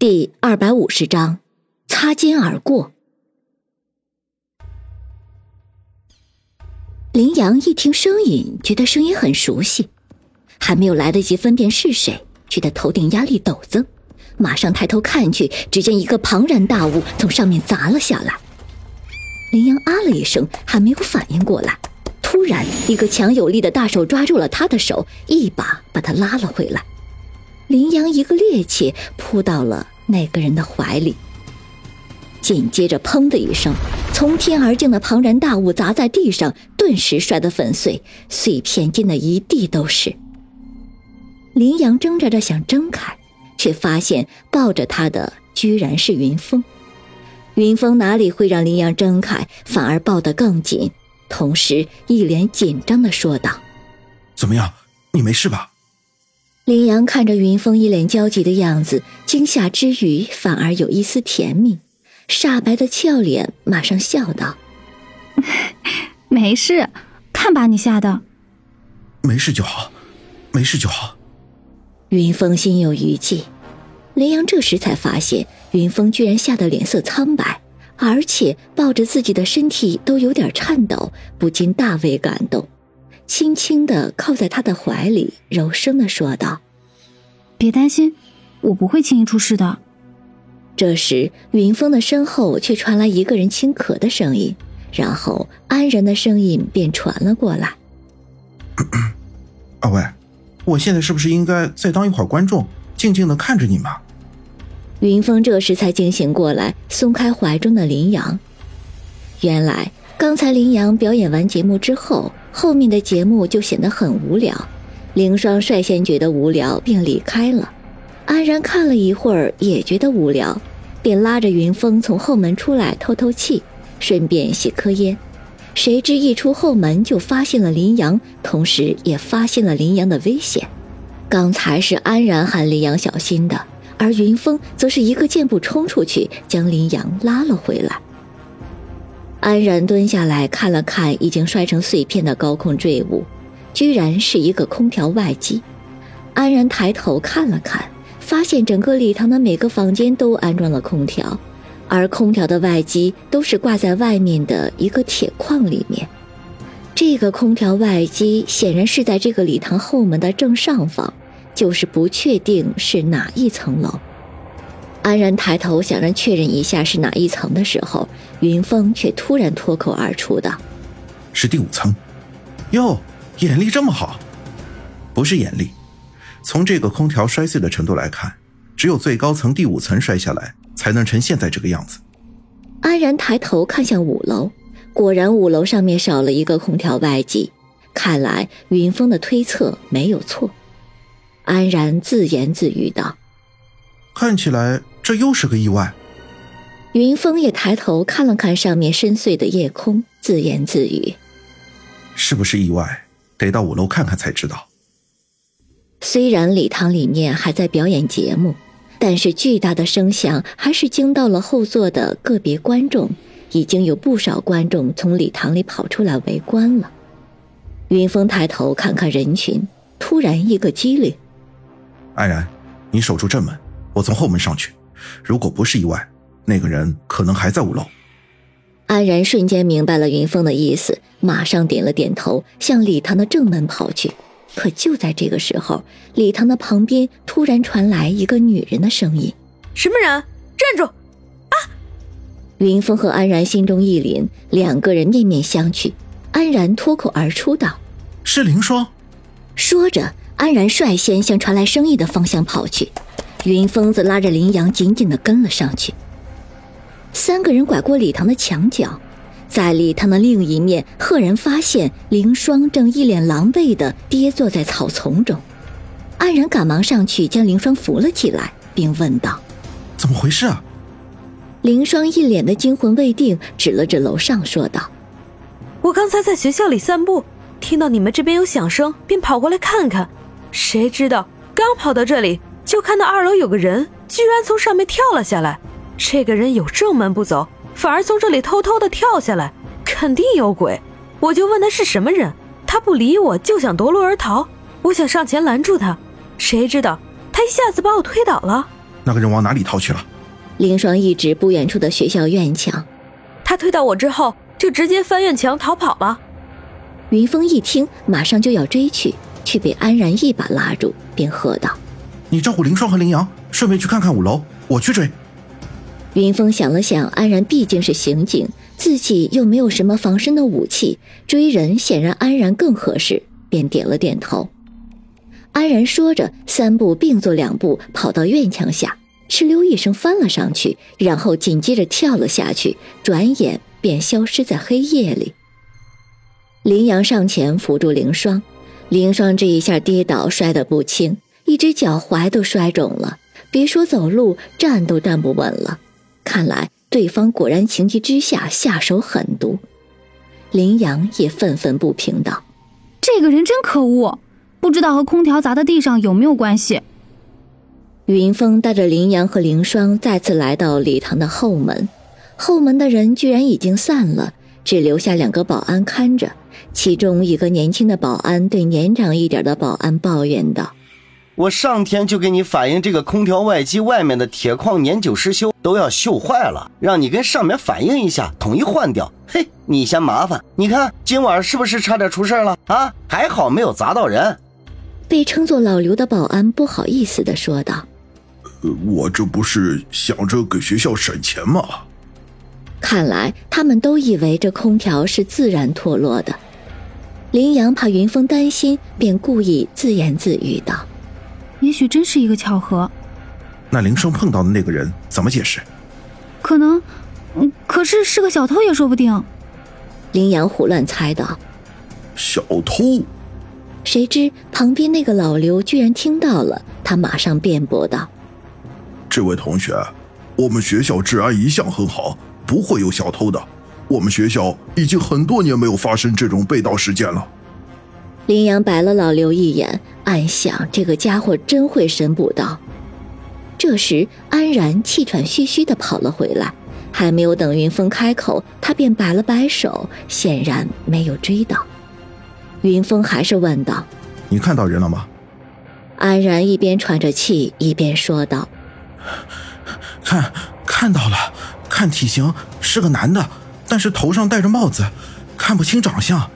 第二百五十章，擦肩而过。林阳一听声音，觉得声音很熟悉，还没有来得及分辨是谁，觉得头顶压力陡增，马上抬头看去，只见一个庞然大物从上面砸了下来。林阳啊了一声，还没有反应过来，突然一个强有力的大手抓住了他的手，一把把他拉了回来。林阳一个趔趄，扑到了那个人的怀里。紧接着，砰的一声，从天而降的庞然大物砸在地上，顿时摔得粉碎，碎片溅得一地都是。林阳挣扎着想挣开，却发现抱着他的居然是云峰。云峰哪里会让林阳挣开，反而抱得更紧，同时一脸紧张的说道：“怎么样，你没事吧？”林阳看着云峰一脸焦急的样子，惊吓之余反而有一丝甜蜜，煞白的俏脸马上笑道：“没事，看把你吓的。”“没事就好，没事就好。”云峰心有余悸。林阳这时才发现，云峰居然吓得脸色苍白，而且抱着自己的身体都有点颤抖，不禁大为感动。轻轻的靠在他的怀里，柔声的说道：“别担心，我不会轻易出事的。”这时，云峰的身后却传来一个人轻咳的声音，然后安然的声音便传了过来：“ 二位，我现在是不是应该再当一会儿观众，静静的看着你们？”云峰这时才惊醒过来，松开怀中的林阳。原来，刚才林阳表演完节目之后。后面的节目就显得很无聊，凌霜率先觉得无聊，便离开了。安然看了一会儿，也觉得无聊，便拉着云峰从后门出来透透气，顺便吸颗烟。谁知一出后门就发现了林阳，同时也发现了林阳的危险。刚才是安然喊林阳小心的，而云峰则是一个箭步冲出去，将林阳拉了回来。安然蹲下来看了看已经摔成碎片的高空坠物，居然是一个空调外机。安然抬头看了看，发现整个礼堂的每个房间都安装了空调，而空调的外机都是挂在外面的一个铁框里面。这个空调外机显然是在这个礼堂后门的正上方，就是不确定是哪一层楼。安然抬头想让确认一下是哪一层的时候，云峰却突然脱口而出道：“是第五层。”哟，眼力这么好？不是眼力，从这个空调摔碎的程度来看，只有最高层第五层摔下来，才能成现在这个样子。安然抬头看向五楼，果然五楼上面少了一个空调外机，看来云峰的推测没有错。安然自言自语道：“看起来。”这又是个意外。云峰也抬头看了看上面深邃的夜空，自言自语：“是不是意外？得到五楼看看才知道。”虽然礼堂里面还在表演节目，但是巨大的声响还是惊到了后座的个别观众，已经有不少观众从礼堂里跑出来围观了。云峰抬头看看人群，突然一个机灵：“安然，你守住正门，我从后门上去。”如果不是意外，那个人可能还在五楼。安然瞬间明白了云峰的意思，马上点了点头，向礼堂的正门跑去。可就在这个时候，礼堂的旁边突然传来一个女人的声音：“什么人？站住！”啊！云峰和安然心中一凛，两个人面面相觑。安然脱口而出道：“是凌霜。”说着，安然率先向传来声音的方向跑去。云疯子拉着林阳紧紧的跟了上去。三个人拐过礼堂的墙角，在礼堂的另一面，赫然发现凌霜正一脸狼狈的跌坐在草丛中。安然赶忙上去将凌霜扶了起来，并问道：“怎么回事啊？”凌霜一脸的惊魂未定，指了指楼上，说道：“我刚才在学校里散步，听到你们这边有响声，便跑过来看看。谁知道刚跑到这里。”就看到二楼有个人，居然从上面跳了下来。这个人有正门不走，反而从这里偷偷的跳下来，肯定有鬼。我就问他是什么人，他不理我，就想夺路而逃。我想上前拦住他，谁知道他一下子把我推倒了。那个人往哪里逃去了？凌霜一指不远处的学校院墙，他推倒我之后，就直接翻院墙逃跑了。云峰一听，马上就要追去，却被安然一把拉住，便喝道：“你照顾凌霜和凌阳，顺便去看看五楼，我去追。”云峰想了想，安然毕竟是刑警，自己又没有什么防身的武器，追人显然安然更合适，便点了点头。安然说着，三步并作两步跑到院墙下，哧溜一声翻了上去，然后紧接着跳了下去，转眼便消失在黑夜里。林阳上前扶住凌霜，凌霜这一下跌倒，摔得不轻，一只脚踝都摔肿了，别说走路，站都站不稳了。看来对方果然情急之下下手狠毒。林阳也愤愤不平道：“这个人真可恶。”不知道和空调砸到地上有没有关系？云峰带着林阳和凌霜再次来到礼堂的后门，后门的人居然已经散了，只留下两个保安看着。其中一个年轻的保安对年长一点的保安抱怨道。我上天就给你反映，这个空调外机外面的铁矿年久失修，都要锈坏了，让你跟上面反映一下，统一换掉。嘿，你嫌麻烦？你看今晚是不是差点出事了啊？还好没有砸到人。被称作老刘的保安不好意思的说道：“我这不是想着给学校省钱吗？”看来他们都以为这空调是自然脱落的。林阳怕云峰担心，便故意自言自语道。也许真是一个巧合。那林生碰到的那个人怎么解释？可能，嗯，可是是个小偷也说不定。林阳胡乱猜道：“小偷。”谁知旁边那个老刘居然听到了，他马上辩驳道：“这位同学，我们学校治安一向很好，不会有小偷的。我们学校已经很多年没有发生这种被盗事件了。”林阳白了老刘一眼。暗想这个家伙真会神补刀。这时，安然气喘吁吁地跑了回来，还没有等云峰开口，他便摆了摆手，显然没有追到。云峰还是问道：“你看到人了吗？”安然一边喘着气，一边说道：“看，看到了，看体型是个男的，但是头上戴着帽子，看不清长相。”